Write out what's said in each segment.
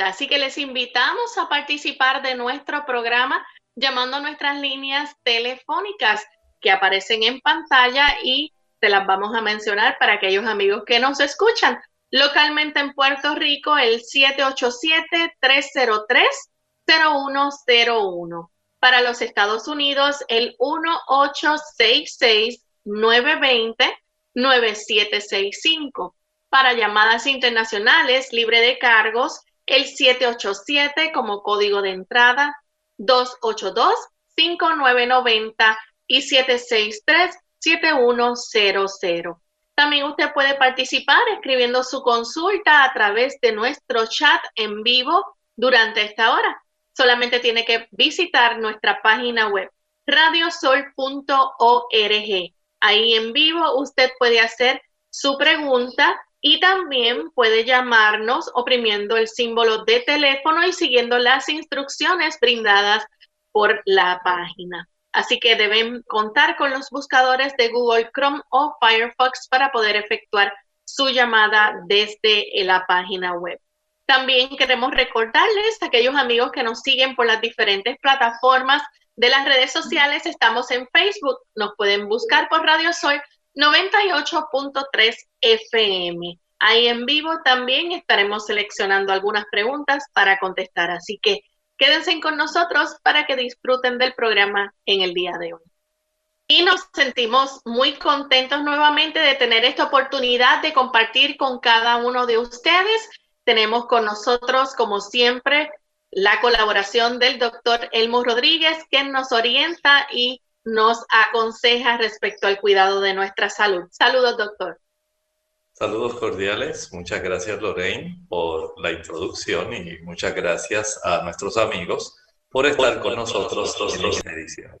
Así que les invitamos a participar de nuestro programa llamando a nuestras líneas telefónicas que aparecen en pantalla y te las vamos a mencionar para aquellos amigos que nos escuchan. Localmente en Puerto Rico, el 787-303-0101. Para los Estados Unidos, el 1866-920-9765 para llamadas internacionales libre de cargos, el 787 como código de entrada, 282-5990 y 763-7100. También usted puede participar escribiendo su consulta a través de nuestro chat en vivo durante esta hora. Solamente tiene que visitar nuestra página web radiosol.org. Ahí en vivo usted puede hacer su pregunta y también puede llamarnos oprimiendo el símbolo de teléfono y siguiendo las instrucciones brindadas por la página. Así que deben contar con los buscadores de Google Chrome o Firefox para poder efectuar su llamada desde la página web. También queremos recordarles a aquellos amigos que nos siguen por las diferentes plataformas de las redes sociales. Estamos en Facebook, nos pueden buscar por Radio Sol 98.3 FM. Ahí en vivo también estaremos seleccionando algunas preguntas para contestar, así que quédense con nosotros para que disfruten del programa en el día de hoy. Y nos sentimos muy contentos nuevamente de tener esta oportunidad de compartir con cada uno de ustedes. Tenemos con nosotros, como siempre, la colaboración del doctor Elmo Rodríguez, quien nos orienta y nos aconseja respecto al cuidado de nuestra salud. Saludos, doctor. Saludos cordiales. Muchas gracias, Lorraine, por la introducción y muchas gracias a nuestros amigos por estar con nosotros en esta edición.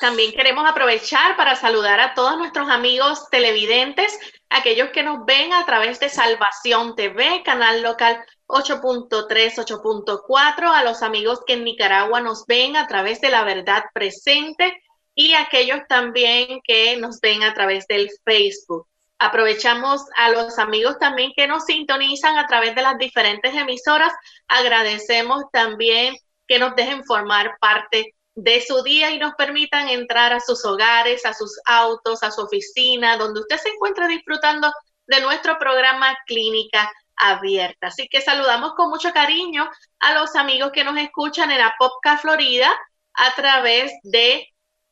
También queremos aprovechar para saludar a todos nuestros amigos televidentes, aquellos que nos ven a través de Salvación TV, canal local 8.3, 8.4, a los amigos que en Nicaragua nos ven a través de La Verdad Presente y aquellos también que nos ven a través del Facebook. Aprovechamos a los amigos también que nos sintonizan a través de las diferentes emisoras. Agradecemos también que nos dejen formar parte de su día y nos permitan entrar a sus hogares, a sus autos, a su oficina, donde usted se encuentre disfrutando de nuestro programa Clínica Abierta. Así que saludamos con mucho cariño a los amigos que nos escuchan en Apopka, Florida, a través de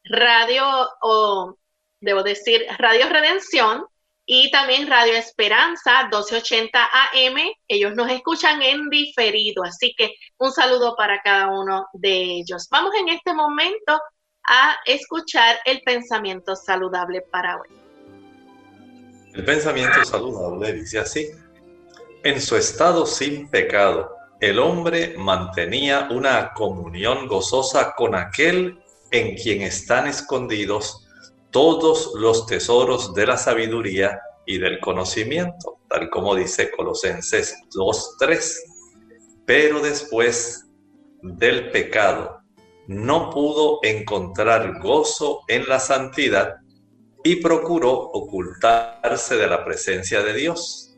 Radio, o debo decir, Radio Redención y también Radio Esperanza 1280 AM. Ellos nos escuchan en diferido, así que un saludo para cada uno de ellos. Vamos en este momento a escuchar el pensamiento saludable para hoy. El pensamiento saludable dice así, en su estado sin pecado, el hombre mantenía una comunión gozosa con aquel en quien están escondidos todos los tesoros de la sabiduría y del conocimiento, tal como dice Colosenses 2.3. Pero después del pecado, no pudo encontrar gozo en la santidad y procuró ocultarse de la presencia de Dios.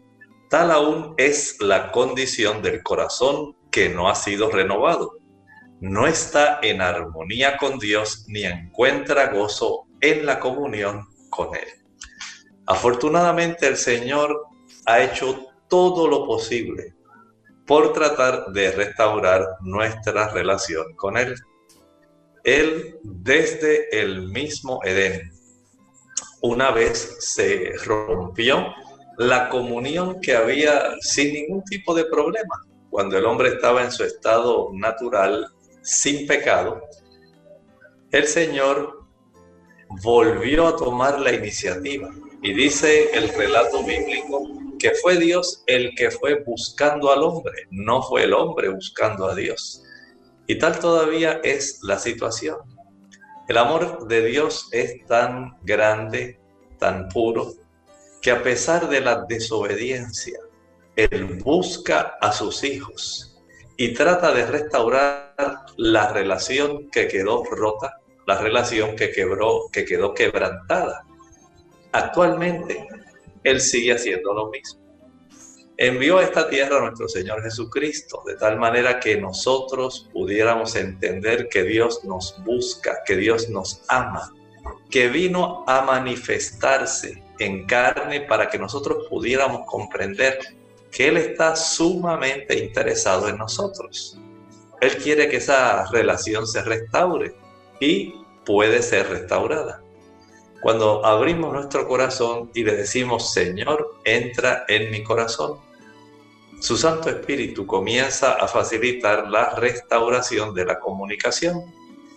Tal aún es la condición del corazón que no ha sido renovado. No está en armonía con Dios ni encuentra gozo en la comunión con Él. Afortunadamente el Señor ha hecho todo lo posible por tratar de restaurar nuestra relación con Él. Él desde el mismo Edén, una vez se rompió la comunión que había sin ningún tipo de problema, cuando el hombre estaba en su estado natural, sin pecado, el Señor volvió a tomar la iniciativa. Y dice el relato bíblico que fue Dios el que fue buscando al hombre, no fue el hombre buscando a Dios. Y tal todavía es la situación. El amor de Dios es tan grande, tan puro, que a pesar de la desobediencia, Él busca a sus hijos y trata de restaurar la relación que quedó rota, la relación que quebró, que quedó quebrantada. Actualmente, Él sigue haciendo lo mismo. Envió a esta tierra a nuestro Señor Jesucristo, de tal manera que nosotros pudiéramos entender que Dios nos busca, que Dios nos ama, que vino a manifestarse en carne para que nosotros pudiéramos comprender que Él está sumamente interesado en nosotros. Él quiere que esa relación se restaure y puede ser restaurada. Cuando abrimos nuestro corazón y le decimos, Señor, entra en mi corazón, su Santo Espíritu comienza a facilitar la restauración de la comunicación.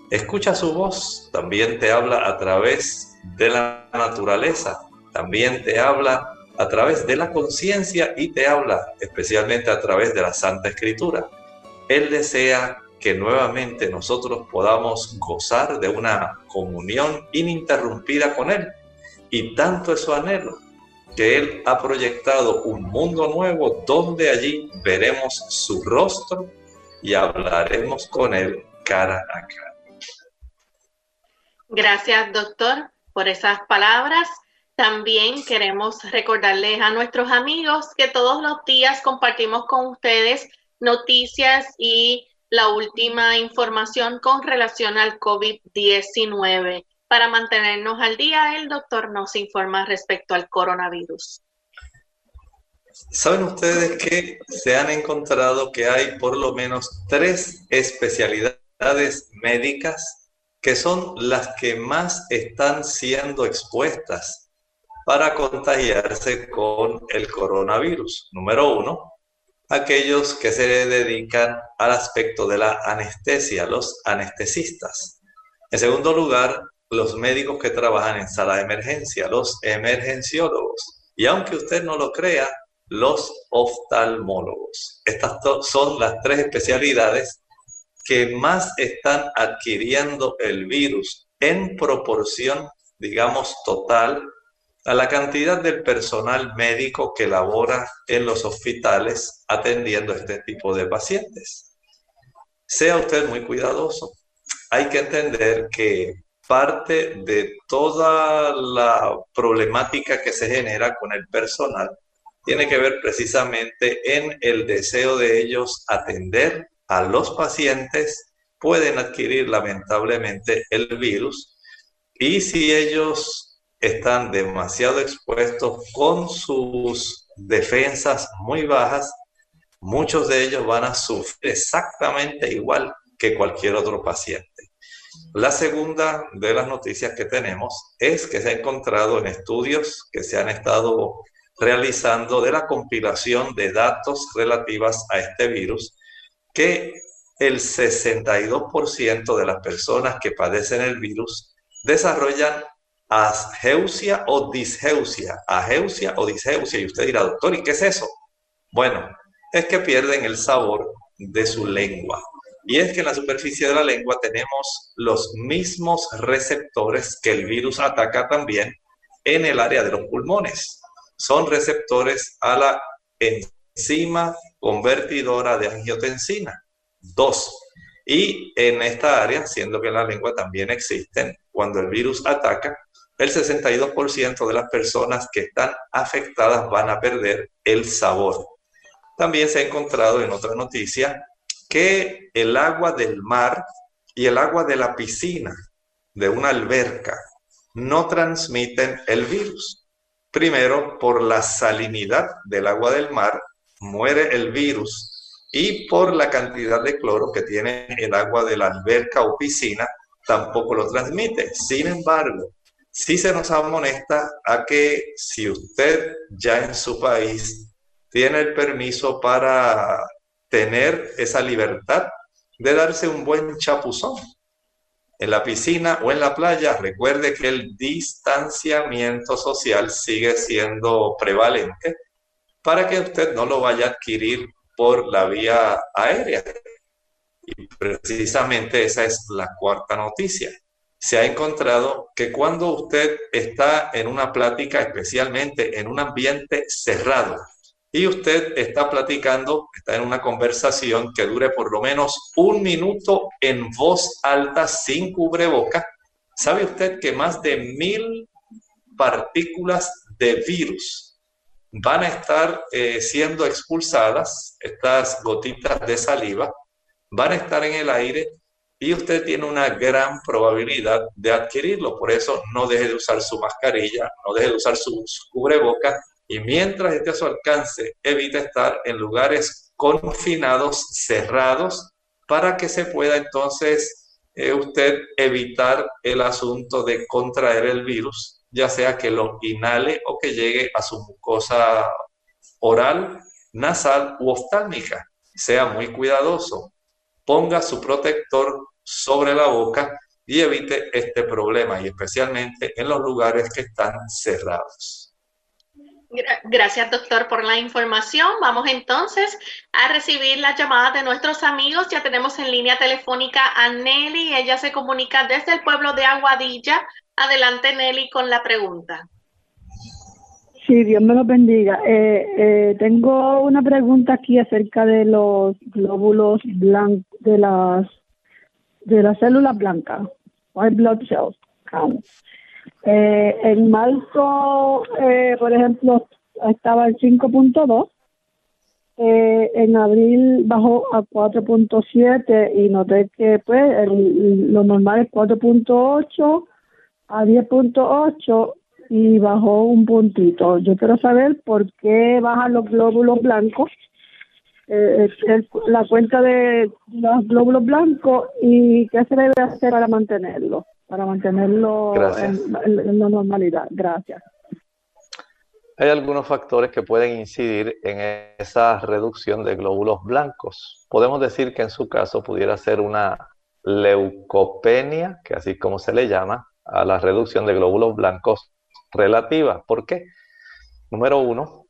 Escucha su voz, también te habla a través de la naturaleza, también te habla a través de la conciencia y te habla especialmente a través de la Santa Escritura. Él desea que nuevamente nosotros podamos gozar de una comunión ininterrumpida con Él. Y tanto es su anhelo que Él ha proyectado un mundo nuevo donde allí veremos su rostro y hablaremos con Él cara a cara. Gracias, doctor, por esas palabras. También queremos recordarles a nuestros amigos que todos los días compartimos con ustedes noticias y la última información con relación al COVID-19. Para mantenernos al día, el doctor nos informa respecto al coronavirus. ¿Saben ustedes que se han encontrado que hay por lo menos tres especialidades médicas que son las que más están siendo expuestas para contagiarse con el coronavirus? Número uno, aquellos que se dedican al aspecto de la anestesia, los anestesistas. En segundo lugar, los médicos que trabajan en sala de emergencia, los emergenciólogos. Y aunque usted no lo crea, los oftalmólogos. Estas son las tres especialidades que más están adquiriendo el virus en proporción, digamos, total a la cantidad del personal médico que labora en los hospitales atendiendo este tipo de pacientes. Sea usted muy cuidadoso. Hay que entender que parte de toda la problemática que se genera con el personal tiene que ver precisamente en el deseo de ellos atender a los pacientes, pueden adquirir lamentablemente el virus y si ellos están demasiado expuestos con sus defensas muy bajas, muchos de ellos van a sufrir exactamente igual que cualquier otro paciente. La segunda de las noticias que tenemos es que se ha encontrado en estudios que se han estado realizando de la compilación de datos relativas a este virus, que el 62% de las personas que padecen el virus desarrollan ageusia o disgeusia, ageusia o disgeusia. Y usted dirá, doctor, ¿y qué es eso? Bueno, es que pierden el sabor de su lengua. Y es que en la superficie de la lengua tenemos los mismos receptores que el virus ataca también en el área de los pulmones. Son receptores a la enzima convertidora de angiotensina 2. Y en esta área, siendo que en la lengua también existen, cuando el virus ataca, el 62% de las personas que están afectadas van a perder el sabor. También se ha encontrado en otra noticia que el agua del mar y el agua de la piscina, de una alberca, no transmiten el virus. Primero, por la salinidad del agua del mar, muere el virus y por la cantidad de cloro que tiene el agua de la alberca o piscina, tampoco lo transmite. Sin embargo, sí se nos amonesta a que si usted ya en su país tiene el permiso para tener esa libertad de darse un buen chapuzón en la piscina o en la playa, recuerde que el distanciamiento social sigue siendo prevalente para que usted no lo vaya a adquirir por la vía aérea. Y precisamente esa es la cuarta noticia. Se ha encontrado que cuando usted está en una plática, especialmente en un ambiente cerrado, y usted está platicando, está en una conversación que dure por lo menos un minuto en voz alta sin cubreboca, ¿sabe usted que más de mil partículas de virus van a estar eh, siendo expulsadas, estas gotitas de saliva, van a estar en el aire y usted tiene una gran probabilidad de adquirirlo. Por eso no deje de usar su mascarilla, no deje de usar su, cubreboca y mientras esté a su alcance, evite estar en lugares confinados, cerrados, para que se pueda entonces eh, usted evitar el asunto de contraer el virus, ya sea que lo inhale o que llegue a su mucosa oral, nasal u oftálmica. Sea muy cuidadoso. Ponga su protector sobre la boca y evite este problema, y especialmente en los lugares que están cerrados. Gracias, doctor, por la información. Vamos entonces a recibir las llamadas de nuestros amigos. Ya tenemos en línea telefónica a Nelly. Ella se comunica desde el pueblo de Aguadilla. Adelante, Nelly, con la pregunta. Sí, Dios me lo bendiga. Eh, eh, tengo una pregunta aquí acerca de los glóbulos blancos, de las de las células blancas, white blood cells eh, en marzo, eh, por ejemplo, estaba en 5.2. Eh, en abril bajó a 4.7 y noté que pues lo normal es 4.8 a 10.8 y bajó un puntito. Yo quiero saber por qué bajan los glóbulos blancos, eh, la cuenta de los glóbulos blancos y qué se debe hacer para mantenerlo para mantenerlo en, la normalidad. Gracias. Hay algunos factores que pueden incidir en esa reducción de glóbulos blancos. Podemos decir que en su caso pudiera ser una leucopenia, que así como se le llama, a la reducción de glóbulos blancos relativa. ¿Por qué? Número uno,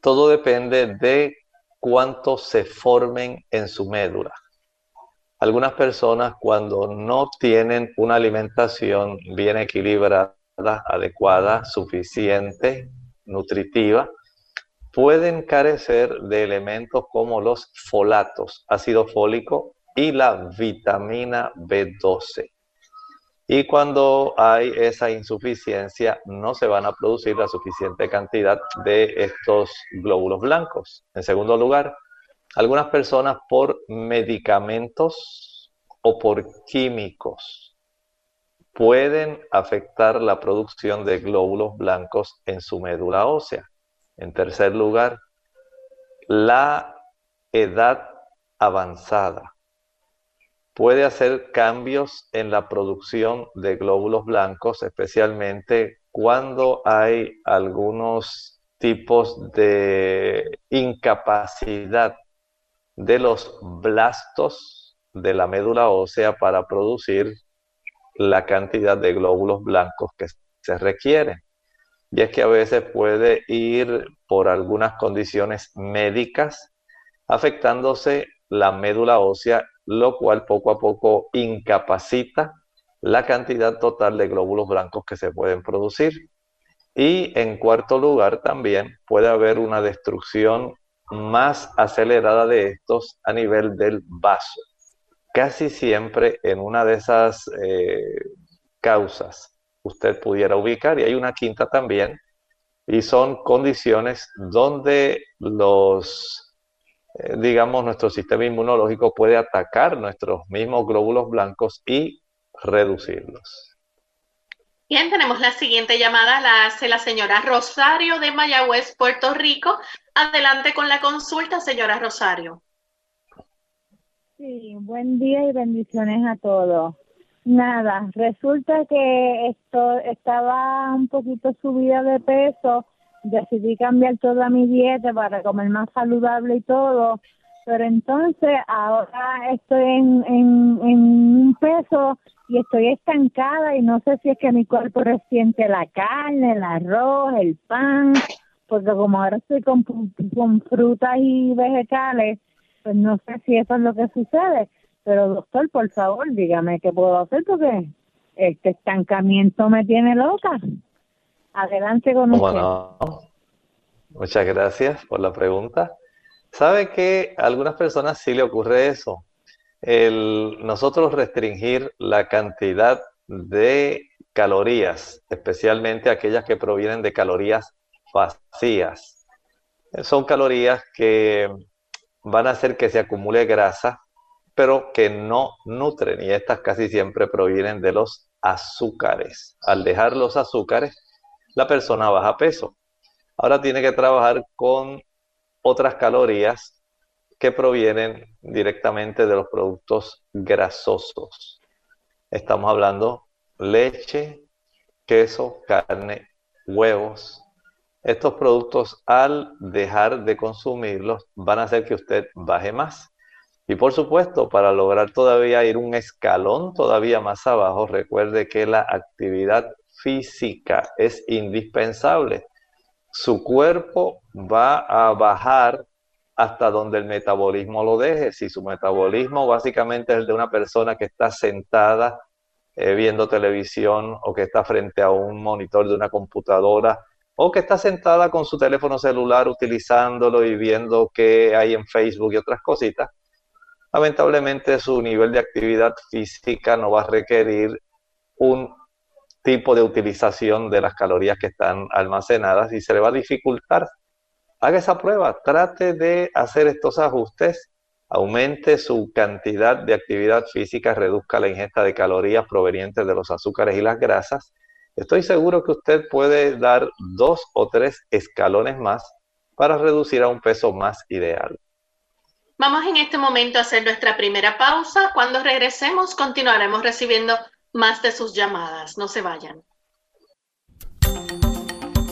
todo depende de cuánto se formen en su médula. Algunas personas cuando no tienen una alimentación bien equilibrada, adecuada, suficiente, nutritiva, pueden carecer de elementos como los folatos, ácido fólico y la vitamina B12. Y cuando hay esa insuficiencia, no se van a producir la suficiente cantidad de estos glóbulos blancos. En segundo lugar, algunas personas por medicamentos o por químicos pueden afectar la producción de glóbulos blancos en su médula ósea. En tercer lugar, la edad avanzada puede hacer cambios en la producción de glóbulos blancos, especialmente cuando hay algunos tipos de incapacidad de los blastos de la médula ósea para producir la cantidad de glóbulos blancos que se requieren. Y es que a veces puede ir por algunas condiciones médicas afectándose la médula ósea, lo cual poco a poco incapacita la cantidad total de glóbulos blancos que se pueden producir. Y en cuarto lugar también puede haber una destrucción más acelerada de estos a nivel del vaso. Casi siempre en una de esas eh, causas usted pudiera ubicar, y hay una quinta también, y son condiciones donde los, digamos, nuestro sistema inmunológico puede atacar nuestros mismos glóbulos blancos y reducirlos. Bien, tenemos la siguiente llamada, la hace la señora Rosario de Mayagüez, Puerto Rico. Adelante con la consulta, señora Rosario. Sí, buen día y bendiciones a todos. Nada, resulta que esto estaba un poquito subida de peso, decidí cambiar toda mi dieta para comer más saludable y todo, pero entonces ahora estoy en, en, en un peso y estoy estancada y no sé si es que mi cuerpo resiente la carne, el arroz, el pan, porque como ahora estoy con, con frutas y vegetales, pues no sé si eso es lo que sucede. Pero doctor, por favor, dígame qué puedo hacer porque este estancamiento me tiene loca. Adelante con usted. Muchas gracias por la pregunta. ¿Sabe que a algunas personas sí le ocurre eso? el nosotros restringir la cantidad de calorías, especialmente aquellas que provienen de calorías vacías. Son calorías que van a hacer que se acumule grasa, pero que no nutren y estas casi siempre provienen de los azúcares. Al dejar los azúcares, la persona baja peso. Ahora tiene que trabajar con otras calorías que provienen directamente de los productos grasosos. Estamos hablando leche, queso, carne, huevos. Estos productos al dejar de consumirlos van a hacer que usted baje más. Y por supuesto, para lograr todavía ir un escalón todavía más abajo, recuerde que la actividad física es indispensable. Su cuerpo va a bajar hasta donde el metabolismo lo deje. Si su metabolismo básicamente es el de una persona que está sentada eh, viendo televisión o que está frente a un monitor de una computadora o que está sentada con su teléfono celular utilizándolo y viendo qué hay en Facebook y otras cositas, lamentablemente su nivel de actividad física no va a requerir un tipo de utilización de las calorías que están almacenadas y se le va a dificultar haga esa prueba, trate de hacer estos ajustes, aumente su cantidad de actividad física, reduzca la ingesta de calorías provenientes de los azúcares y las grasas. Estoy seguro que usted puede dar dos o tres escalones más para reducir a un peso más ideal. Vamos en este momento a hacer nuestra primera pausa. Cuando regresemos continuaremos recibiendo más de sus llamadas. No se vayan.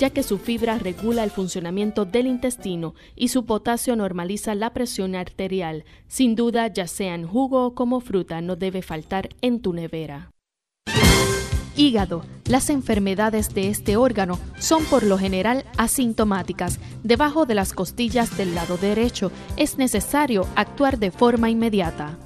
ya que su fibra regula el funcionamiento del intestino y su potasio normaliza la presión arterial. Sin duda, ya sea en jugo o como fruta, no debe faltar en tu nevera. Hígado. Las enfermedades de este órgano son por lo general asintomáticas. Debajo de las costillas del lado derecho es necesario actuar de forma inmediata.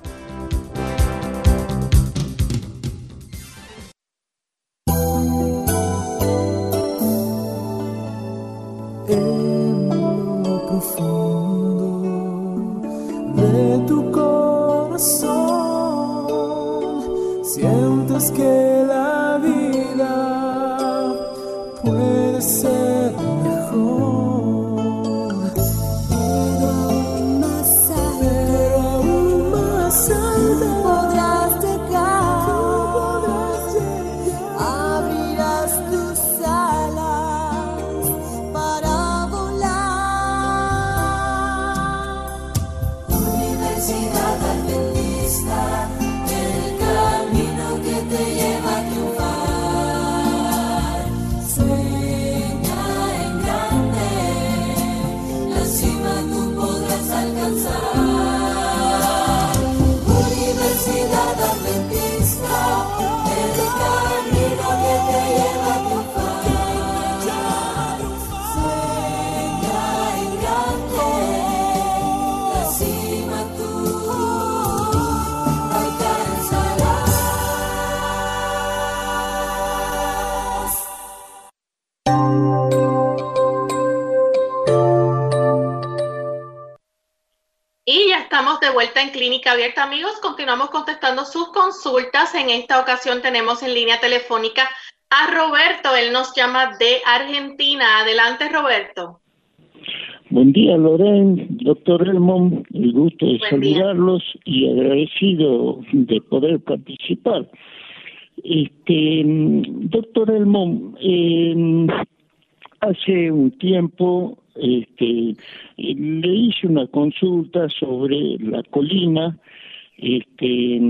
Vuelta en Clínica Abierta, amigos. Continuamos contestando sus consultas. En esta ocasión tenemos en línea telefónica a Roberto. Él nos llama de Argentina. Adelante, Roberto. Buen día, Loren, doctor Elmon. El gusto de saludarlos y agradecido de poder participar. Este, doctor Elmon, eh, hace un tiempo este, le hice una consulta sobre la colina, este,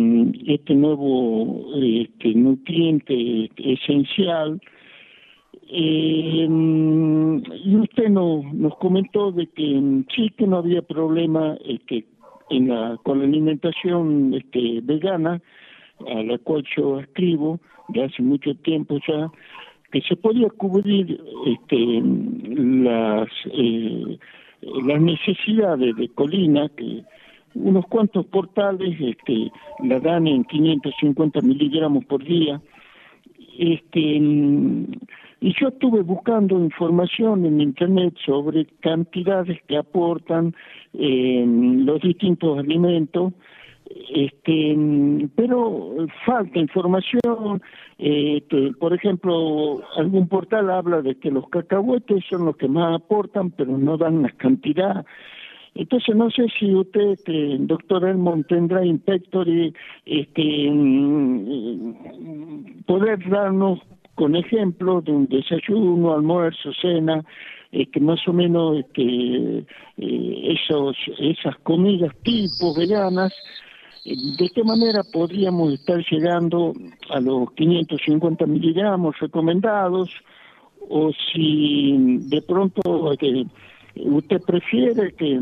este nuevo este, nutriente esencial. Eh, y usted nos, nos comentó de que sí que no había problema este, en la, con la alimentación este, vegana, a la cual yo escribo de hace mucho tiempo ya, que se podía cubrir este, las, eh, las necesidades de colina, que unos cuantos portales este, la dan en 550 miligramos por día. Este, y yo estuve buscando información en Internet sobre cantidades que aportan eh, los distintos alimentos este pero falta información este, por ejemplo algún portal habla de que los cacahuetes son los que más aportan pero no dan la cantidad. Entonces no sé si usted este, doctor Elmond tendrá inspector este mm, poder darnos con ejemplos de un desayuno almuerzo cena que este, más o menos este, eh, esos esas comidas tipo veganas ¿De qué manera podríamos estar llegando a los 550 miligramos recomendados? O si de pronto este, usted prefiere que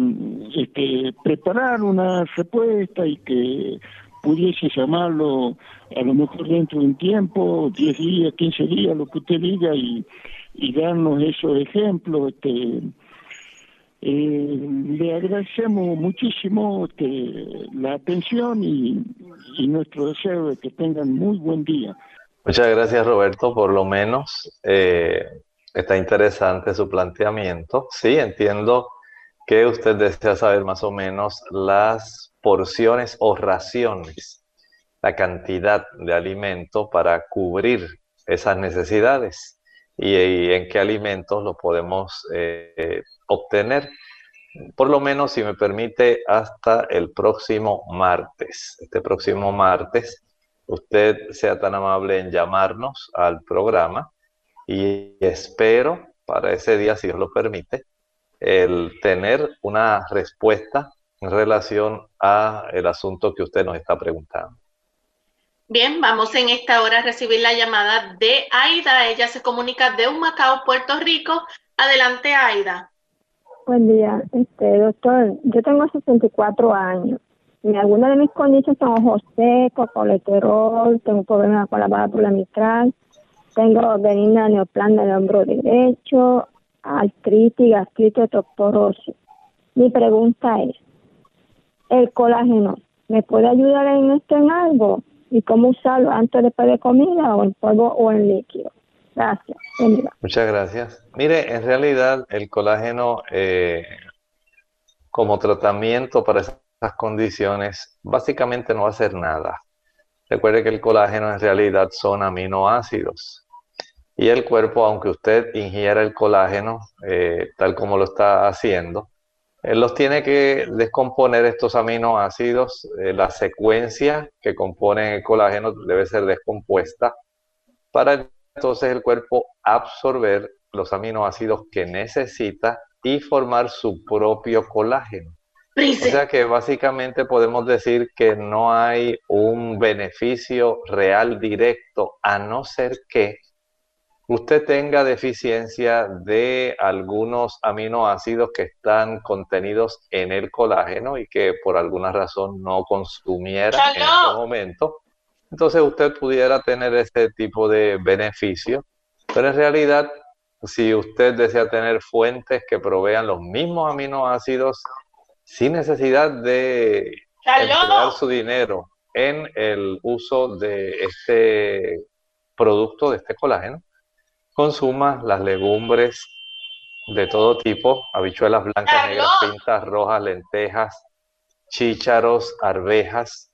este, preparar una respuesta y que pudiese llamarlo a lo mejor dentro de un tiempo, 10 días, 15 días, lo que usted diga, y, y darnos esos ejemplos. Este, eh, le agradecemos muchísimo la atención y, nuestro deseo de que tengan muy buen día. Muchas gracias Roberto, por lo menos eh, está interesante su planteamiento. Sí, entiendo que usted desea saber más o menos las porciones o raciones, la cantidad de alimento para cubrir esas necesidades y, en qué alimentos lo podemos eh, obtener, por lo menos, si me permite, hasta el próximo martes. Este próximo martes, usted sea tan amable en llamarnos al programa y espero para ese día, si Dios lo permite, el tener una respuesta en relación a el asunto que usted nos está preguntando. Bien, vamos en esta hora a recibir la llamada de Aida. Ella se comunica de Humacao, Puerto Rico. Adelante, Aida. Buen día, este doctor. Yo tengo 64 años. Y algunas de mis condiciones son ojos secos, colesterol, tengo problemas con la válvula mitral, tengo benigna neoplana del hombro derecho, artritis, gastritis, osteoporosis. Mi pregunta es, ¿el colágeno me puede ayudar en esto en algo? ¿Y cómo usarlo antes después de comida o en polvo o en líquido? Gracias. Muchas gracias. Mire, en realidad el colágeno eh, como tratamiento para esas condiciones básicamente no va a hacer nada. Recuerde que el colágeno en realidad son aminoácidos. Y el cuerpo, aunque usted ingiera el colágeno eh, tal como lo está haciendo, él los tiene que descomponer estos aminoácidos. Eh, la secuencia que compone el colágeno debe ser descompuesta para entonces el cuerpo absorber los aminoácidos que necesita y formar su propio colágeno. O sea que básicamente podemos decir que no hay un beneficio real directo a no ser que usted tenga deficiencia de algunos aminoácidos que están contenidos en el colágeno y que por alguna razón no consumiera en este momento entonces usted pudiera tener ese tipo de beneficio, pero en realidad, si usted desea tener fuentes que provean los mismos aminoácidos sin necesidad de emplear su dinero en el uso de este producto, de este colágeno, consuma las legumbres de todo tipo, habichuelas blancas, negras, pintas rojas, lentejas, chícharos, arvejas,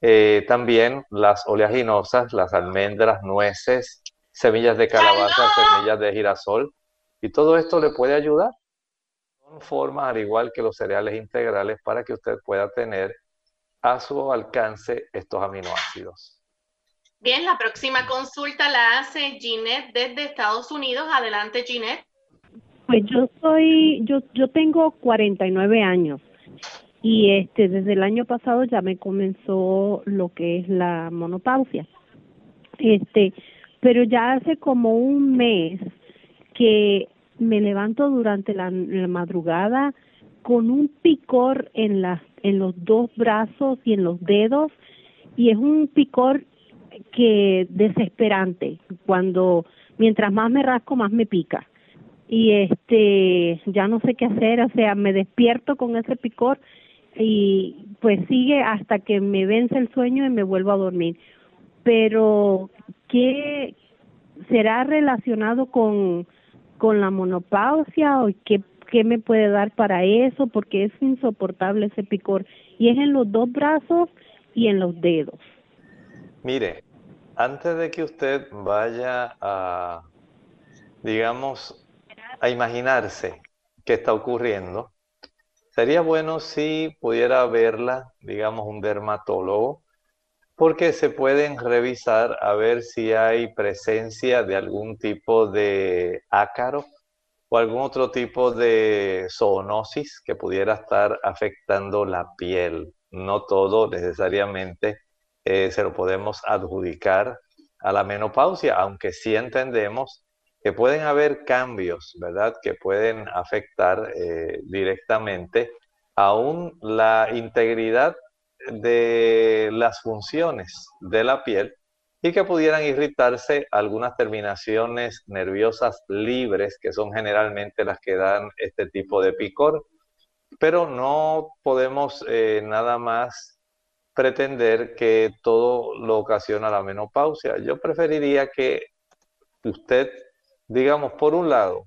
eh, también las oleaginosas, las almendras, nueces, semillas de calabaza, semillas de girasol, y todo esto le puede ayudar. Son formas, al igual que los cereales integrales, para que usted pueda tener a su alcance estos aminoácidos. Bien, la próxima consulta la hace Ginette desde Estados Unidos. Adelante, Ginette. Pues yo soy, yo, yo tengo 49 años y este desde el año pasado ya me comenzó lo que es la monopausia. Este, pero ya hace como un mes que me levanto durante la, madrugada con un picor en las en los dos brazos y en los dedos y es un picor que desesperante. Cuando mientras más me rasco más me pica. Y este ya no sé qué hacer o sea me despierto con ese picor y pues sigue hasta que me vence el sueño y me vuelvo a dormir. Pero qué será relacionado con con la monopausia o qué qué me puede dar para eso porque es insoportable ese picor. Y es en los dos brazos y en los dedos Mire, antes de que usted vaya a, digamos, a imaginarse qué está ocurriendo, sería bueno si pudiera verla, digamos, un dermatólogo, porque se pueden revisar a ver si hay presencia de algún tipo de ácaro o algún otro tipo de zoonosis que pudiera estar afectando la piel. No todo necesariamente eh, se lo podemos adjudicar a la menopausia, aunque sí entendemos que pueden haber cambios, ¿verdad? Que pueden afectar eh, directamente aún la integridad de las funciones de la piel y que pudieran irritarse algunas terminaciones nerviosas libres, que son generalmente las que dan este tipo de picor. Pero no podemos eh, nada más pretender que todo lo ocasiona la menopausia. Yo preferiría que usted, digamos, por un lado,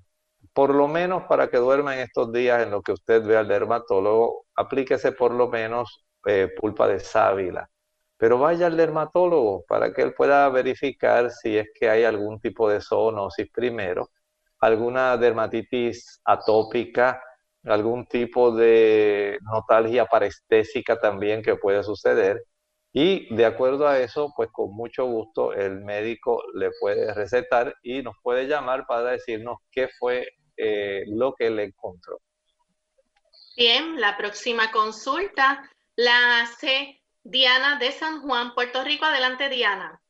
por lo menos para que duerma en estos días en lo que usted ve al dermatólogo, aplíquese por lo menos eh, pulpa de sábila. Pero vaya al dermatólogo para que él pueda verificar si es que hay algún tipo de zoonosis primero, alguna dermatitis atópica, algún tipo de notalgia parestésica también que puede suceder. Y de acuerdo a eso, pues con mucho gusto el médico le puede recetar y nos puede llamar para decirnos qué fue eh, lo que le encontró. Bien, la próxima consulta la hace Diana de San Juan, Puerto Rico. Adelante, Diana.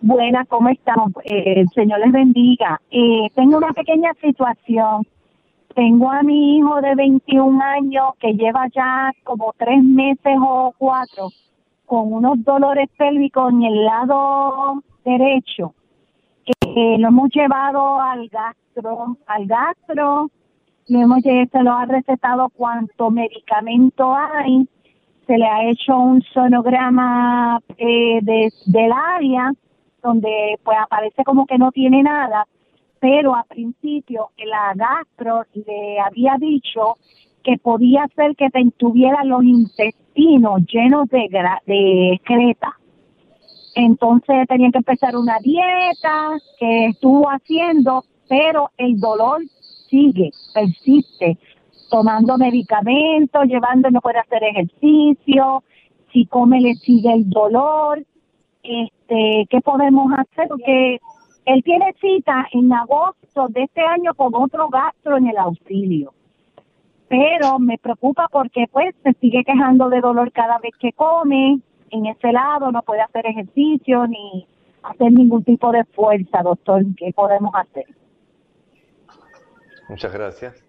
Buenas, ¿cómo estamos? Eh, el Señor les bendiga. Eh, tengo una pequeña situación tengo a mi hijo de 21 años que lleva ya como tres meses o cuatro con unos dolores pélvicos en el lado derecho. que lo hemos llevado al gastro, al gastro, lo hemos se lo ha recetado cuánto medicamento hay, se le ha hecho un sonograma eh, de, del área donde pues aparece como que no tiene nada, pero a principio la gastro le había dicho que podía ser que te tuviera los intestinos llenos de, excreta. Entonces tenían que empezar una dieta que estuvo haciendo, pero el dolor sigue, persiste, tomando medicamentos, llevando, no puede hacer ejercicio, si come le sigue el dolor, este, ¿qué podemos hacer? Porque él tiene cita en agosto de este año con otro gastro en el auxilio. Pero me preocupa porque pues se sigue quejando de dolor cada vez que come. En ese lado no puede hacer ejercicio ni hacer ningún tipo de fuerza, doctor. ¿Qué podemos hacer? Muchas gracias.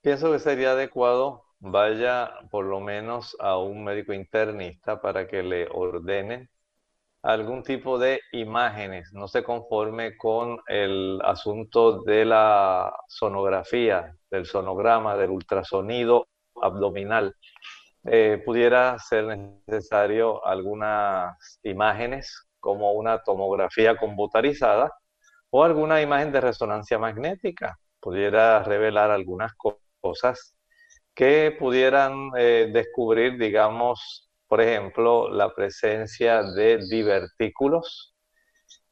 Pienso que sería adecuado vaya por lo menos a un médico internista para que le ordene algún tipo de imágenes, no se conforme con el asunto de la sonografía, del sonograma, del ultrasonido abdominal. Eh, pudiera ser necesario algunas imágenes como una tomografía computarizada o alguna imagen de resonancia magnética. Pudiera revelar algunas cosas que pudieran eh, descubrir, digamos, por ejemplo, la presencia de divertículos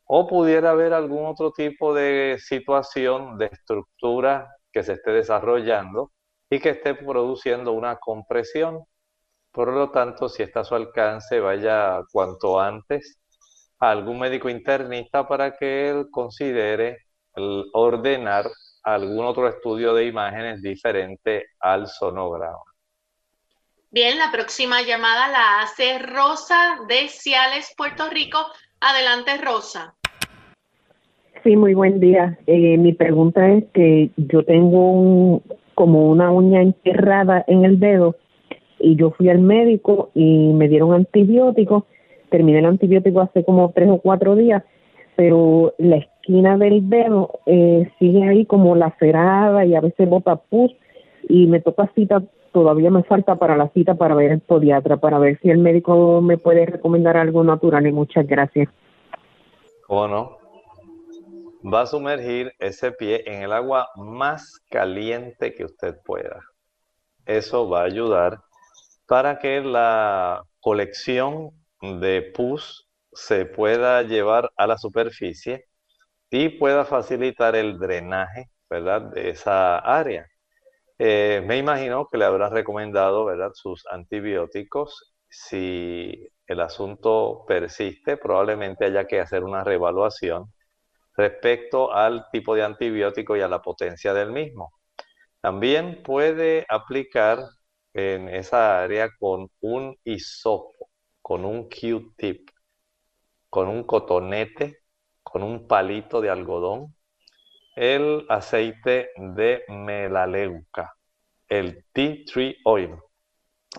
o pudiera haber algún otro tipo de situación de estructura que se esté desarrollando y que esté produciendo una compresión. Por lo tanto, si está a su alcance, vaya cuanto antes a algún médico internista para que él considere ordenar algún otro estudio de imágenes diferente al sonograma. Bien, la próxima llamada la hace Rosa de Ciales, Puerto Rico. Adelante, Rosa. Sí, muy buen día. Eh, mi pregunta es que yo tengo un, como una uña enterrada en el dedo y yo fui al médico y me dieron antibióticos. Terminé el antibiótico hace como tres o cuatro días, pero la esquina del dedo eh, sigue ahí como lacerada y a veces bota pus y me toca cita, todavía me falta para la cita para ver el podiatra, para ver si el médico me puede recomendar algo natural y muchas gracias. ¿Cómo no? Va a sumergir ese pie en el agua más caliente que usted pueda. Eso va a ayudar para que la colección de pus se pueda llevar a la superficie y pueda facilitar el drenaje, ¿verdad? De esa área. Eh, me imagino que le habrán recomendado, ¿verdad? Sus antibióticos. Si el asunto persiste, probablemente haya que hacer una reevaluación respecto al tipo de antibiótico y a la potencia del mismo. También puede aplicar en esa área con un hisopo, con un Q-tip, con un cotonete, con un palito de algodón, el aceite de melaleuca, el tea tree oil.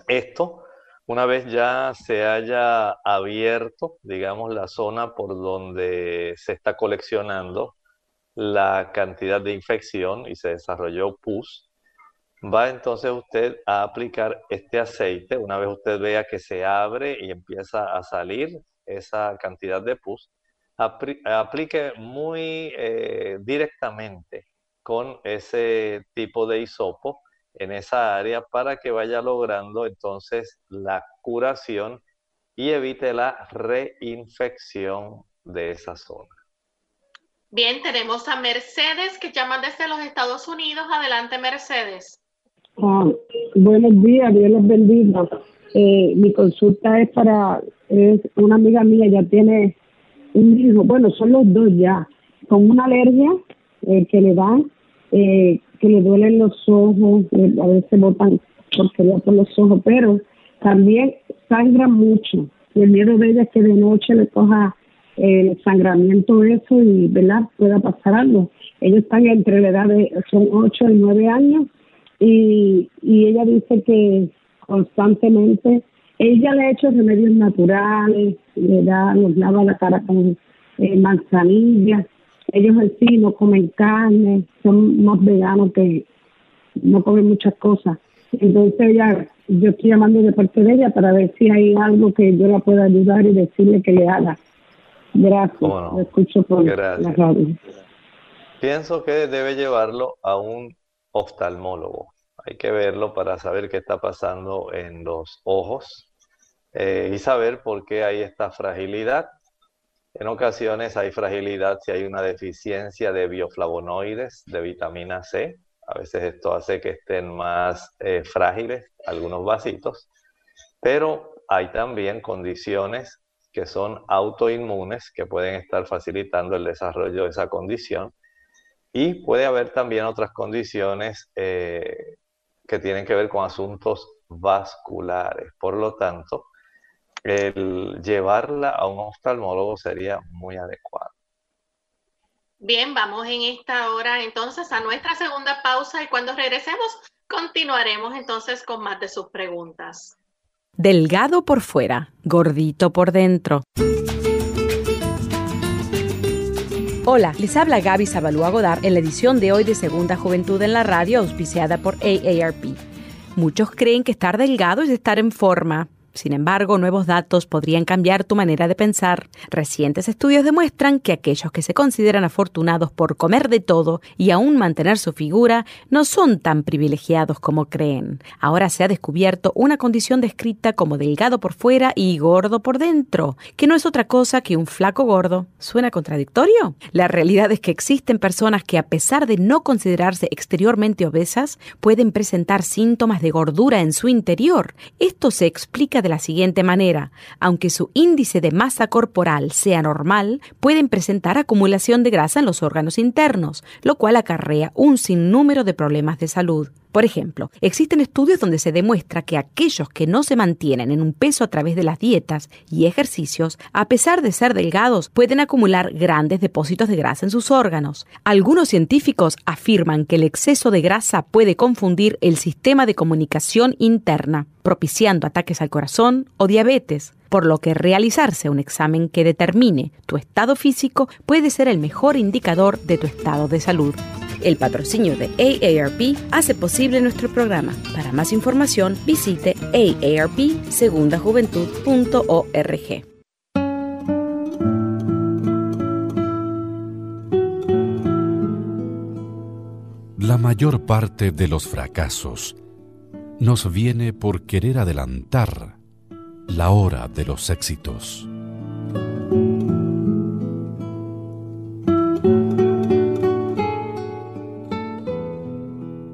Esto una vez ya se haya abierto, digamos, la zona por donde se está coleccionando la cantidad de infección y se desarrolló pus, va entonces usted a aplicar este aceite. Una vez usted vea que se abre y empieza a salir esa cantidad de pus, aplique muy eh, directamente con ese tipo de hisopo en esa área para que vaya logrando entonces la curación y evite la reinfección de esa zona. Bien, tenemos a Mercedes que llama desde los Estados Unidos. Adelante, Mercedes. Ah, buenos días, Dios los bendiga. Eh, mi consulta es para es una amiga mía, ya tiene un hijo, bueno, son los dos ya, con una alergia eh, que le dan eh, que le duelen los ojos, eh, a veces botan porquería por los ojos, pero también sangra mucho. Y el miedo de ella es que de noche le coja el sangramiento eso y ¿verdad? pueda pasar algo. Ellos están entre la edad de, son 8 y 9 años y, y ella dice que constantemente, ella le ha hecho remedios naturales, le da, nos lava la cara con eh, manzanilla, ellos así no comen carne, son más veganos que no comen muchas cosas. Entonces ella, yo estoy llamando de parte de ella para ver si hay algo que yo la pueda ayudar y decirle que le haga. Gracias. Lo escucho por la radio. Pienso que debe llevarlo a un oftalmólogo. Hay que verlo para saber qué está pasando en los ojos eh, y saber por qué hay esta fragilidad en ocasiones hay fragilidad si hay una deficiencia de bioflavonoides, de vitamina C. A veces esto hace que estén más eh, frágiles algunos vasitos, pero hay también condiciones que son autoinmunes que pueden estar facilitando el desarrollo de esa condición. Y puede haber también otras condiciones eh, que tienen que ver con asuntos vasculares. Por lo tanto, el llevarla a un oftalmólogo sería muy adecuado. Bien, vamos en esta hora entonces a nuestra segunda pausa y cuando regresemos continuaremos entonces con más de sus preguntas. Delgado por fuera, gordito por dentro. Hola, les habla Gaby Zabalúa Godard en la edición de hoy de Segunda Juventud en la Radio, auspiciada por AARP. Muchos creen que estar delgado es estar en forma Sin embargo, nuevos datos podrían cambiar tu manera de pensar. Recientes estudios demuestran que aquellos que se consideran afortunados por comer de todo y aún mantener su figura no son tan privilegiados como creen. Ahora se ha descubierto una condición descrita como delgado por fuera y gordo por dentro, que no es otra cosa que un flaco gordo. ¿Suena contradictorio? La realidad es que existen personas que a pesar de no considerarse exteriormente obesas, pueden presentar síntomas de gordura en su interior. Esto se explica de la siguiente manera. Aunque su índice de masa corporal sea normal, pueden presentar acumulación de grasa en los órganos internos, lo cual acarrea un sinnúmero de problemas de salud. Por ejemplo, existen estudios donde se demuestra que aquellos que no se mantienen en un peso a través de las dietas y ejercicios, a pesar de ser delgados, pueden acumular grandes depósitos de grasa en sus órganos. Algunos científicos afirman que el exceso de grasa puede confundir el sistema de comunicación interna, propiciando ataques al corazón o diabetes, por lo que realizarse un examen que determine tu estado físico puede ser el mejor indicador de tu estado de salud. El patrocinio de AARP hace posible nuestro programa. Para más información, visite aarpsegundajuventud.org. La mayor parte de los fracasos nos viene por querer adelantar la hora de los éxitos.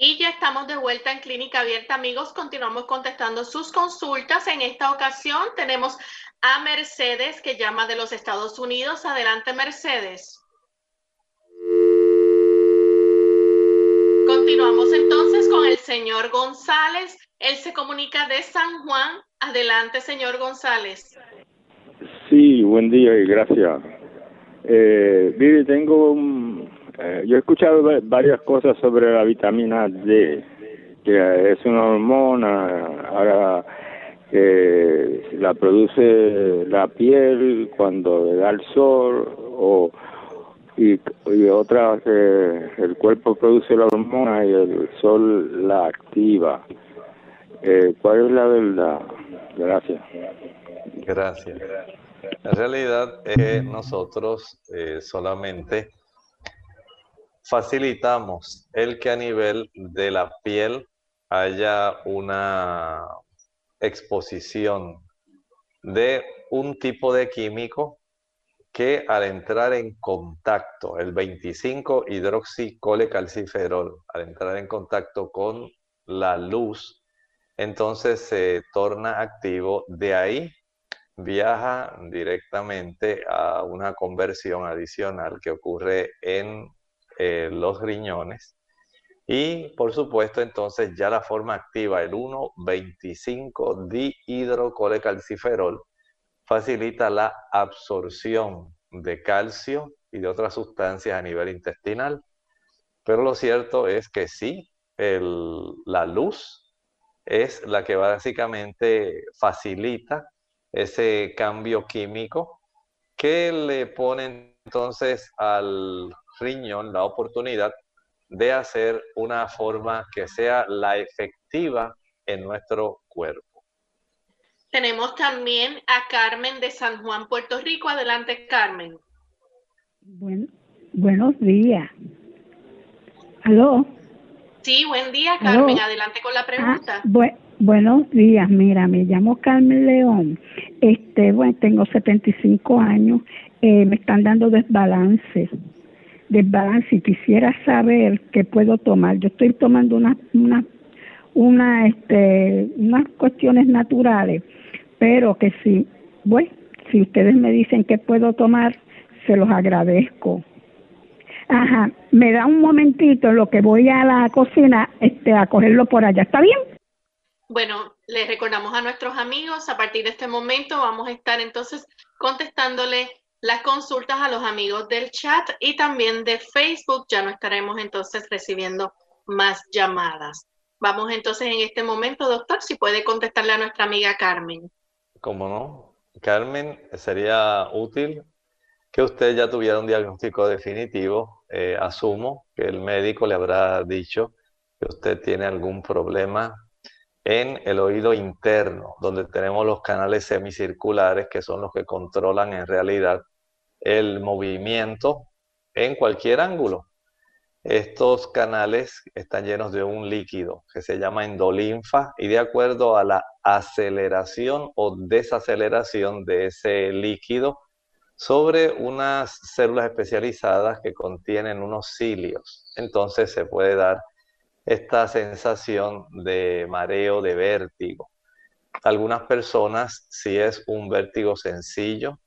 Y ya estamos de vuelta en Clínica Abierta, amigos. Continuamos contestando sus consultas. En esta ocasión tenemos a Mercedes que llama de los Estados Unidos. Adelante, Mercedes. Continuamos entonces con el señor González. Él se comunica de San Juan. Adelante, señor González. Sí, buen día y gracias. Eh, tengo un, eh, yo he escuchado varias cosas sobre la vitamina D, que es una hormona ahora que la produce la piel cuando da el sol o y, y otra que el cuerpo produce la hormona y el sol la activa. Eh, ¿Cuál es la verdad? Gracias. Gracias. La realidad es que nosotros eh, solamente facilitamos el que a nivel de la piel haya una exposición de un tipo de químico que al entrar en contacto, el 25 hidroxicolecalciferol, al entrar en contacto con la luz, entonces se torna activo. De ahí viaja directamente a una conversión adicional que ocurre en eh, los riñones. Y por supuesto, entonces ya la forma activa, el 1,25 dihidrocolecalciferol, facilita la absorción de calcio y de otras sustancias a nivel intestinal. Pero lo cierto es que sí, la luz es la que básicamente facilita ese cambio químico que le pone entonces al riñón la oportunidad de hacer una forma que sea la efectiva en nuestro cuerpo. Tenemos también a Carmen de San Juan, Puerto Rico. Adelante, Carmen. Bueno, buenos días. ¿Aló? Sí, buen día, Carmen. Adelante con la pregunta. Ah, buenos días, mira, me llamo Carmen León. Este, bueno, tengo 75 años. Eh, me están dando desbalances desbalance y quisiera saber qué puedo tomar. Yo estoy tomando una, una, una, este, unas cuestiones naturales, pero que si, bueno, si ustedes me dicen qué puedo tomar, se los agradezco. Ajá, me da un momentito lo que voy a la cocina este, a cogerlo por allá. ¿Está bien? Bueno, les recordamos a nuestros amigos, a partir de este momento vamos a estar entonces contestándole las consultas a los amigos del chat y también de Facebook. Ya no estaremos entonces recibiendo más llamadas. Vamos entonces en este momento, doctor, si puede contestarle a nuestra amiga Carmen. ¿Cómo no? Carmen, sería útil que usted ya tuviera un diagnóstico definitivo. Eh, asumo que el médico le habrá dicho que usted tiene algún problema en el oído interno, donde tenemos los canales semicirculares, que son los que controlan en realidad el movimiento en cualquier ángulo. Estos canales están llenos de un líquido que se llama endolinfa y de acuerdo a la aceleración o desaceleración de ese líquido sobre unas células especializadas que contienen unos cilios, entonces se puede dar esta sensación de mareo, de vértigo. Algunas personas, si es un vértigo sencillo,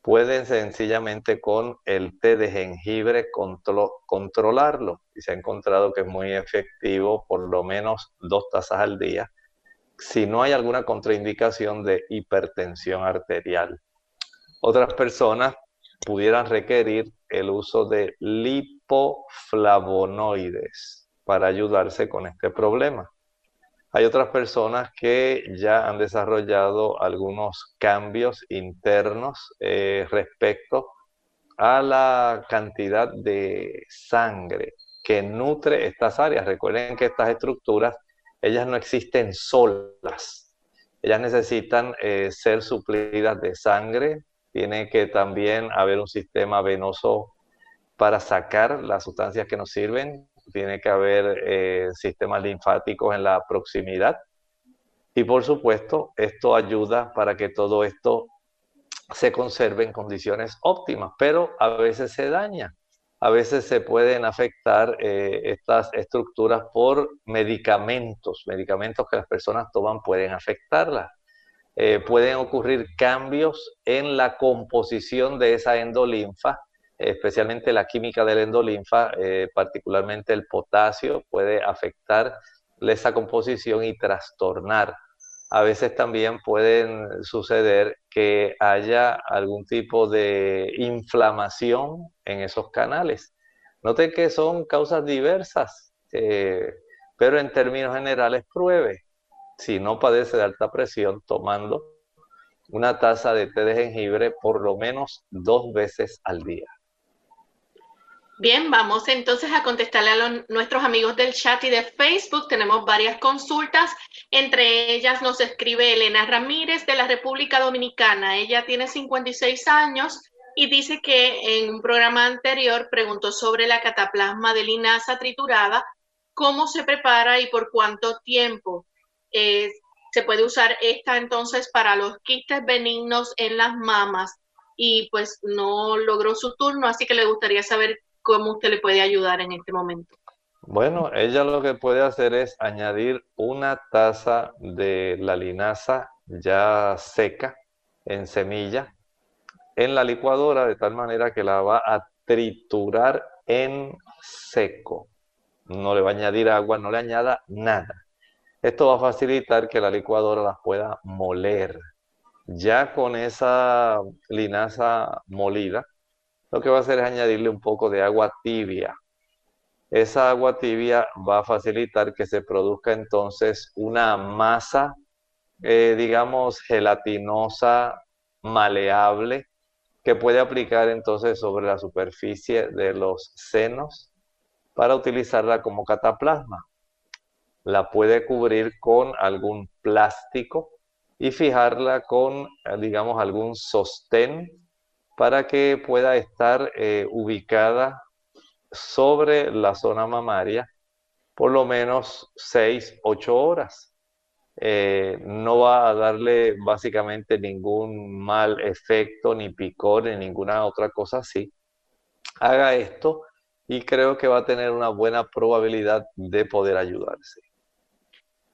pueden sencillamente con el té de jengibre controlarlo. Y se ha encontrado que es muy efectivo, por lo menos dos tazas al día, si no hay alguna contraindicación de hipertensión arterial. Otras personas pudieran requerir el uso de lipoflavonoides para ayudarse con este problema. Hay otras personas que ya han desarrollado algunos cambios internos eh, respecto a la cantidad de sangre que nutre estas áreas. Recuerden que estas estructuras, ellas no existen solas. Ellas necesitan eh, ser suplidas de sangre. Tiene que también haber un sistema venoso para sacar las sustancias que nos sirven tiene que haber eh, sistemas linfáticos en la proximidad. Y por supuesto, esto ayuda para que todo esto se conserve en condiciones óptimas, pero a veces se daña. A veces se pueden afectar eh, estas estructuras por medicamentos. Medicamentos que las personas toman pueden afectarlas. Eh, pueden ocurrir cambios en la composición de esa endolinfa especialmente la química del endolinfa, eh, particularmente el potasio, puede afectar esa composición y trastornar. A veces también pueden suceder que haya algún tipo de inflamación en esos canales. Noten que son causas diversas, eh, pero en términos generales pruebe. Si no padece de alta presión, tomando una taza de té de jengibre por lo menos dos veces al día. Bien, vamos entonces a contestarle a nuestros amigos del chat y de Facebook. Tenemos varias consultas. Entre ellas nos escribe Elena Ramírez de la República Dominicana. Ella tiene 56 años y dice que en un programa anterior preguntó sobre la cataplasma de linaza triturada, cómo se prepara y por cuánto tiempo. Eh, se puede usar esta entonces para los quistes benignos en las mamas y pues no logró su turno, así que le gustaría saber cómo usted le puede ayudar en este momento. Bueno, ella lo que puede hacer es añadir una taza de la linaza ya seca en semilla en la licuadora de tal manera que la va a triturar en seco. No le va a añadir agua, no le añada nada. Esto va a facilitar que la licuadora las pueda moler. Ya con esa linaza molida, lo que va a hacer es añadirle un poco de agua tibia. Esa agua tibia va a facilitar que se produzca entonces una masa, eh, digamos, gelatinosa, maleable, que puede aplicar entonces sobre la superficie de los senos para utilizarla como cataplasma. La puede cubrir con algún plástico y fijarla con, digamos, algún sostén para que pueda estar eh, ubicada sobre la zona mamaria por lo menos 6, 8 horas. Eh, no va a darle básicamente ningún mal efecto, ni picor, ni ninguna otra cosa así. Haga esto y creo que va a tener una buena probabilidad de poder ayudarse.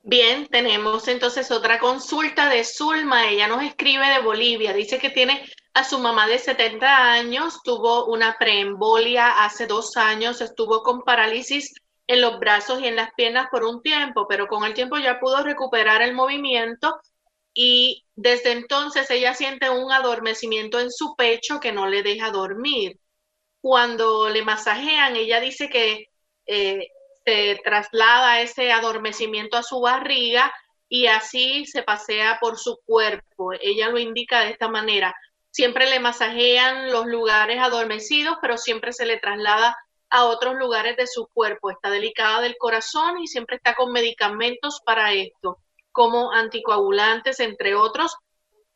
Bien, tenemos entonces otra consulta de Zulma. Ella nos escribe de Bolivia. Dice que tiene a su mamá de 70 años, tuvo una preembolia hace dos años, estuvo con parálisis en los brazos y en las piernas por un tiempo, pero con el tiempo ya pudo recuperar el movimiento y desde entonces ella siente un adormecimiento en su pecho que no le deja dormir. Cuando le masajean, ella dice que eh, se traslada ese adormecimiento a su barriga y así se pasea por su cuerpo. Ella lo indica de esta manera. Siempre le masajean los lugares adormecidos, pero siempre se le traslada a otros lugares de su cuerpo. Está delicada del corazón y siempre está con medicamentos para esto, como anticoagulantes, entre otros.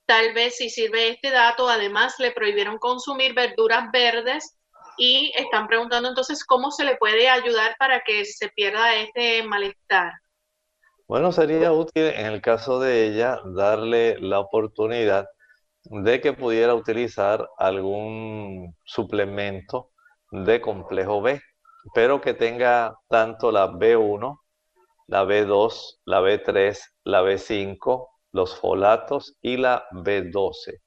Tal vez si sirve este dato, además le prohibieron consumir verduras verdes y están preguntando entonces cómo se le puede ayudar para que se pierda este malestar. Bueno, sería útil en el caso de ella darle la oportunidad de que pudiera utilizar algún suplemento de complejo B, pero que tenga tanto la B1, la B2, la B3, la B5, los folatos y la B12.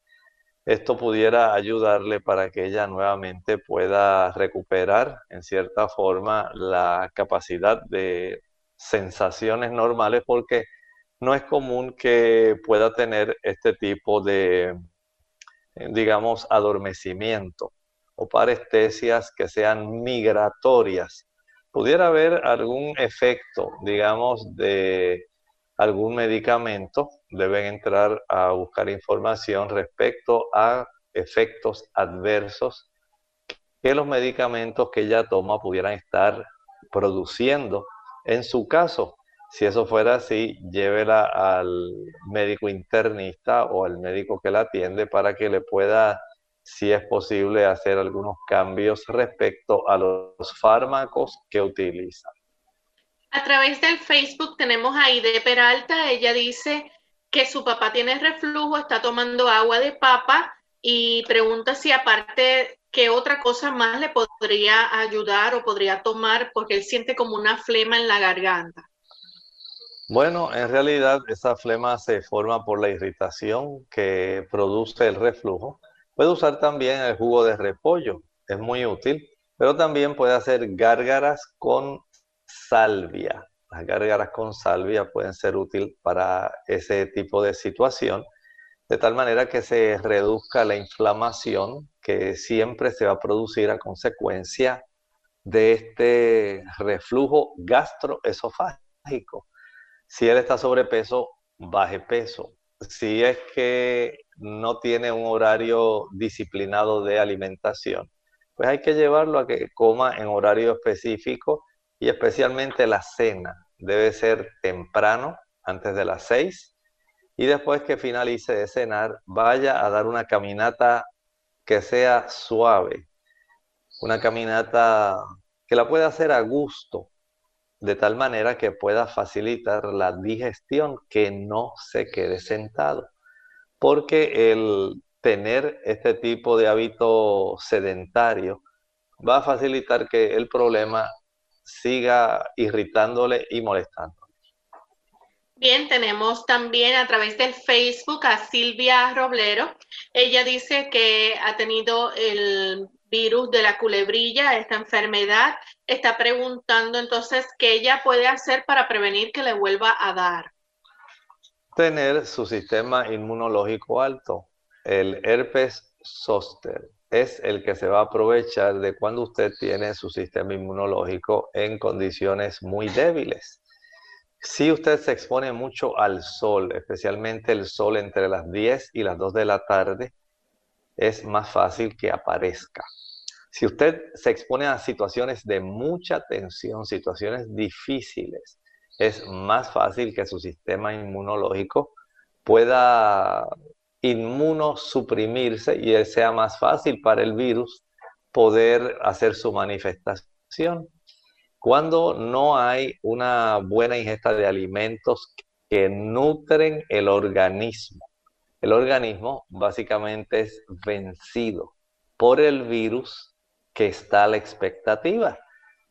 Esto pudiera ayudarle para que ella nuevamente pueda recuperar en cierta forma la capacidad de sensaciones normales porque no es común que pueda tener este tipo de, digamos, adormecimiento o parestesias que sean migratorias. Pudiera haber algún efecto, digamos, de algún medicamento. Deben entrar a buscar información respecto a efectos adversos que los medicamentos que ella toma pudieran estar produciendo en su caso, si eso fuera así, llévela al médico internista o al médico que la atiende para que le pueda, si es posible, hacer algunos cambios respecto a los fármacos que utiliza. A través del Facebook tenemos a Ide Peralta, ella dice que su papá tiene reflujo, está tomando agua de papa y pregunta si aparte ¿qué otra cosa más le podría ayudar o podría tomar porque él siente como una flema en la garganta? Bueno, en realidad esa flema se forma por la irritación que produce el reflujo. Puede usar también el jugo de repollo, es muy útil, pero también puede hacer gárgaras con salvia. Las gárgaras con salvia pueden ser útiles para ese tipo de situación de tal manera que se reduzca la inflamación que siempre se va a producir a consecuencia de este reflujo gastroesofágico. Si él está sobrepeso, baje peso. Si es que no tiene un horario disciplinado de alimentación, pues hay que llevarlo a que coma en horario específico y especialmente la cena debe ser temprano, antes de las seis, y después que finalice de cenar, vaya a dar una caminata que sea suave, una caminata que la pueda hacer a gusto, de tal manera que pueda facilitar la digestión, que no se quede sentado. Porque el tener este tipo de hábito sedentario va a facilitar que el problema siga irritándole y molestando. Bien, tenemos también a través del Facebook a Silvia Roblero. Ella dice que ha tenido el virus de la culebrilla, esta enfermedad. Está preguntando entonces qué ella puede hacer para prevenir que le vuelva a dar. Tener su sistema inmunológico alto. El herpes zoster es el que se va a aprovechar de cuando usted tiene su sistema inmunológico en condiciones muy débiles. Si usted se expone mucho al sol, especialmente el sol entre las 10 y las 2 de la tarde, es más fácil que aparezca. Si usted se expone a situaciones de mucha tensión, situaciones difíciles, es más fácil que su sistema inmunológico pueda inmunosuprimirse y sea más fácil para el virus poder hacer su manifestación cuando no hay una buena ingesta de alimentos que nutren el organismo. El organismo básicamente es vencido por el virus que está a la expectativa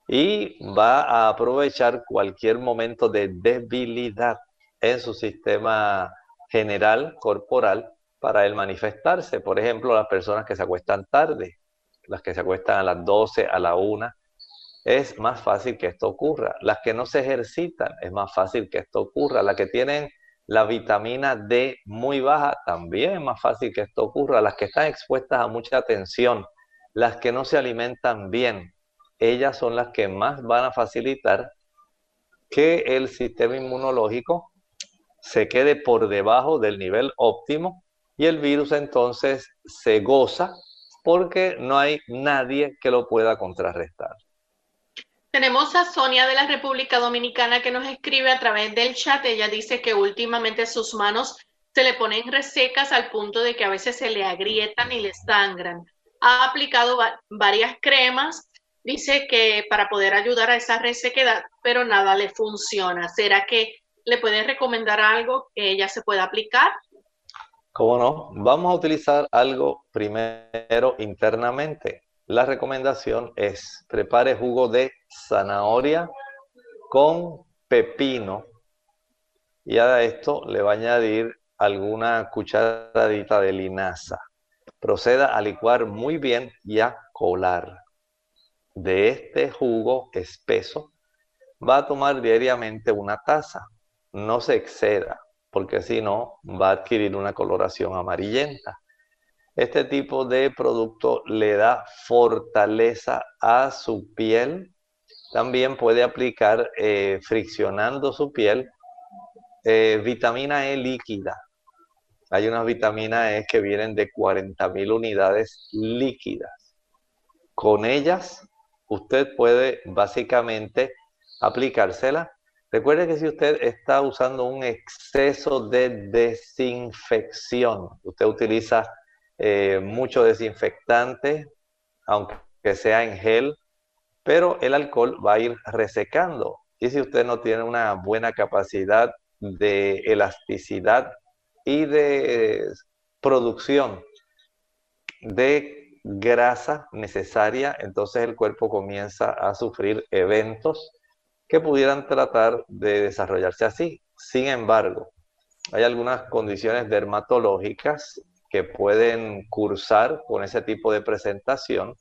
y va a aprovechar cualquier momento de debilidad en su sistema general corporal para él manifestarse. Por ejemplo, las personas que se acuestan tarde, las que se acuestan a las 12, a la 1, es más fácil que esto ocurra. Las que no se ejercitan, es más fácil que esto ocurra. Las que tienen la vitamina D muy baja, también es más fácil que esto ocurra. Las que están expuestas a mucha tensión, las que no se alimentan bien, ellas son las que más van a facilitar que el sistema inmunológico se quede por debajo del nivel óptimo y el virus entonces se goza porque no hay nadie que lo pueda contrarrestar. Tenemos a Sonia de la República Dominicana que nos escribe a través del chat. Ella dice que últimamente sus manos se le ponen resecas al punto de que a veces se le agrietan y le sangran. Ha aplicado varias cremas, dice que para poder ayudar a esa resequedad, pero nada le funciona. ¿Será que le puede recomendar algo que ella se pueda aplicar? ¿Cómo no? Vamos a utilizar algo primero internamente. La recomendación es prepare jugo de zanahoria con pepino y a esto le va a añadir alguna cucharadita de linaza. Proceda a licuar muy bien y a colar. De este jugo espeso va a tomar diariamente una taza. No se exceda, porque si no va a adquirir una coloración amarillenta. Este tipo de producto le da fortaleza a su piel. También puede aplicar eh, friccionando su piel eh, vitamina E líquida. Hay unas vitaminas E que vienen de 40.000 unidades líquidas. Con ellas usted puede básicamente aplicársela. Recuerde que si usted está usando un exceso de desinfección, usted utiliza eh, mucho desinfectante, aunque sea en gel, pero el alcohol va a ir resecando. Y si usted no tiene una buena capacidad de elasticidad y de producción de grasa necesaria, entonces el cuerpo comienza a sufrir eventos que pudieran tratar de desarrollarse así. Sin embargo, hay algunas condiciones dermatológicas que pueden cursar con ese tipo de presentación.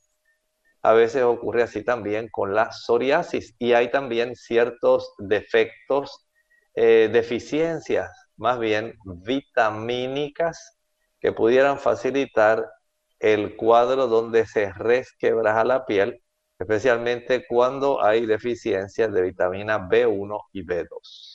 A veces ocurre así también con la psoriasis y hay también ciertos defectos, eh, deficiencias, más bien vitamínicas, que pudieran facilitar el cuadro donde se resquebraja la piel, especialmente cuando hay deficiencias de vitamina B1 y B2.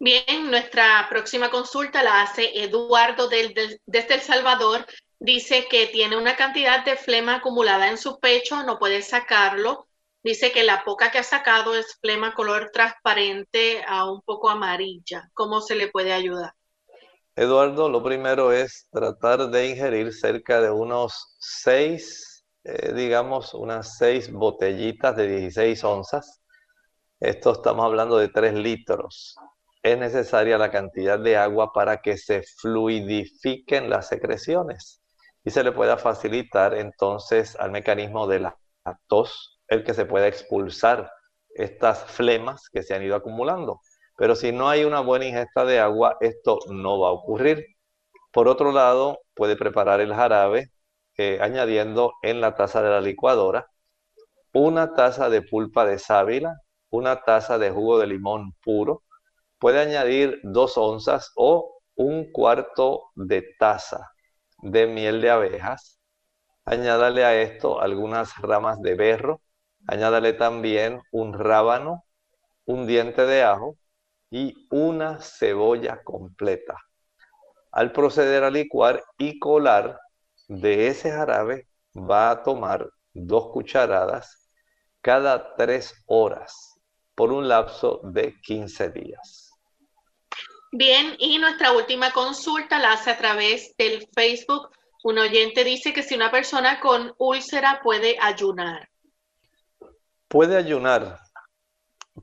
Bien, nuestra próxima consulta la hace Eduardo desde El Salvador. Dice que tiene una cantidad de flema acumulada en su pecho, no puede sacarlo. Dice que la poca que ha sacado es flema color transparente a un poco amarilla. ¿Cómo se le puede ayudar? Eduardo, lo primero es tratar de ingerir cerca de unos seis, eh, digamos, unas seis botellitas de 16 onzas. Esto estamos hablando de tres litros es necesaria la cantidad de agua para que se fluidifiquen las secreciones y se le pueda facilitar entonces al mecanismo de la tos el que se pueda expulsar estas flemas que se han ido acumulando. Pero si no hay una buena ingesta de agua, esto no va a ocurrir. Por otro lado, puede preparar el jarabe eh, añadiendo en la taza de la licuadora una taza de pulpa de sábila, una taza de jugo de limón puro, puede añadir dos onzas o un cuarto de taza de miel de abejas. Añádale a esto algunas ramas de berro. Añádale también un rábano, un diente de ajo y una cebolla completa. Al proceder a licuar y colar de ese jarabe, va a tomar dos cucharadas cada tres horas por un lapso de 15 días. Bien, y nuestra última consulta la hace a través del Facebook. Un oyente dice que si una persona con úlcera puede ayunar. Puede ayunar,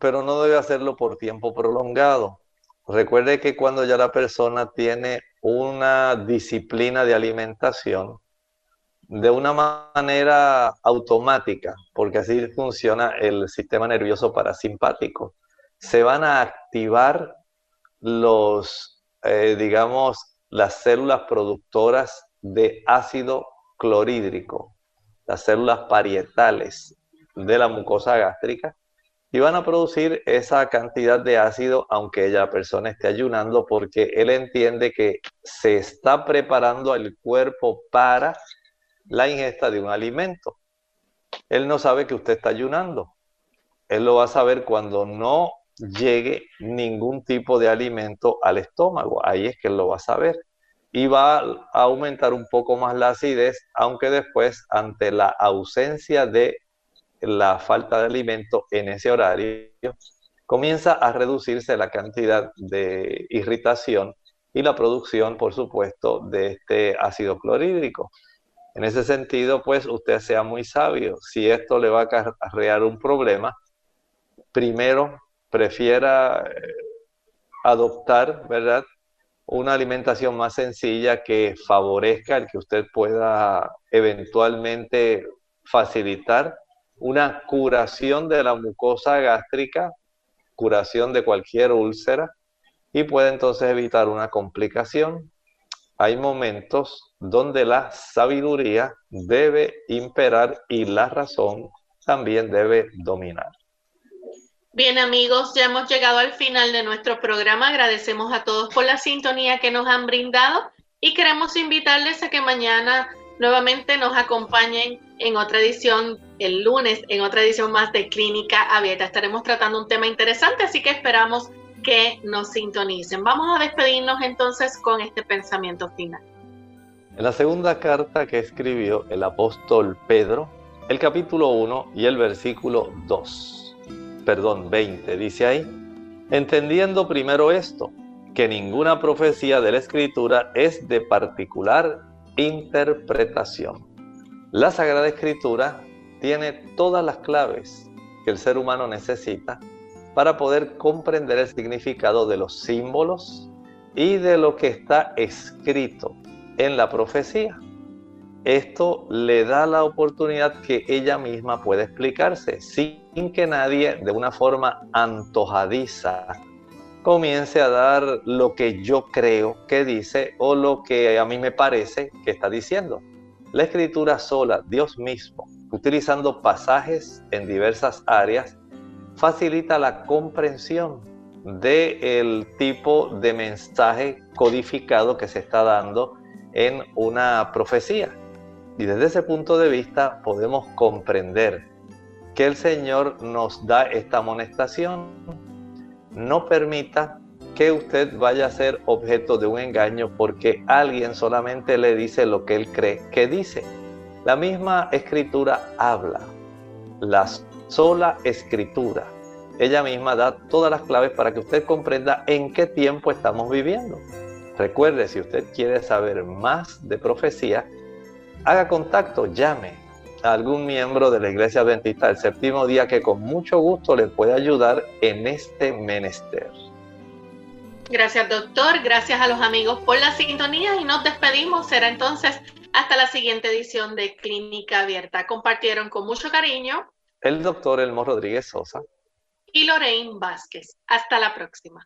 pero no debe hacerlo por tiempo prolongado. Recuerde que cuando ya la persona tiene una disciplina de alimentación, de una manera automática, porque así funciona el sistema nervioso parasimpático, se van a activar los, eh, digamos, las células productoras de ácido clorhídrico, las células parietales. de la mucosa gástrica y van a producir esa cantidad de ácido aunque la persona esté ayunando porque él entiende que se está preparando el cuerpo para la ingesta de un alimento. Él no sabe que usted está ayunando. Él lo va a saber cuando no llegue ningún tipo de alimento al estómago. Ahí es que lo va a saber. Y va a aumentar un poco más la acidez, aunque después, ante la ausencia de la falta de alimento en ese horario, comienza a reducirse la cantidad de irritación y la producción, por supuesto, de este ácido clorhídrico. En ese sentido, pues usted sea muy sabio. Si esto le va a acarrear un problema, primero prefiera eh, adoptar, ¿verdad? Una alimentación más sencilla que favorezca el que usted pueda eventualmente facilitar una curación de la mucosa gástrica, curación de cualquier úlcera y puede entonces evitar una complicación. Hay momentos donde la sabiduría debe imperar y la razón también debe dominar. Bien amigos, ya hemos llegado al final de nuestro programa. Agradecemos a todos por la sintonía que nos han brindado y queremos invitarles a que mañana nuevamente nos acompañen en otra edición, el lunes, en otra edición más de Clínica Abierta. Estaremos tratando un tema interesante, así que esperamos que nos sintonicen. Vamos a despedirnos entonces con este pensamiento final. En la segunda carta que escribió el apóstol Pedro, el capítulo 1 y el versículo 2, perdón, 20, dice ahí, entendiendo primero esto, que ninguna profecía de la escritura es de particular interpretación. La Sagrada Escritura tiene todas las claves que el ser humano necesita para poder comprender el significado de los símbolos y de lo que está escrito en la profecía. Esto le da la oportunidad que ella misma pueda explicarse sin que nadie de una forma antojadiza comience a dar lo que yo creo que dice o lo que a mí me parece que está diciendo. La escritura sola, Dios mismo, utilizando pasajes en diversas áreas, facilita la comprensión del tipo de mensaje codificado que se está dando en una profecía. Y desde ese punto de vista podemos comprender que el Señor nos da esta amonestación no permita que usted vaya a ser objeto de un engaño porque alguien solamente le dice lo que él cree que dice. La misma escritura habla, la sola escritura. Ella misma da todas las claves para que usted comprenda en qué tiempo estamos viviendo. Recuerde, si usted quiere saber más de profecía, haga contacto, llame algún miembro de la Iglesia Adventista del séptimo día que con mucho gusto le puede ayudar en este menester. Gracias, doctor. Gracias a los amigos por la sintonía y nos despedimos. Será entonces hasta la siguiente edición de Clínica Abierta. Compartieron con mucho cariño el doctor Elmo Rodríguez Sosa y Lorraine Vázquez. Hasta la próxima.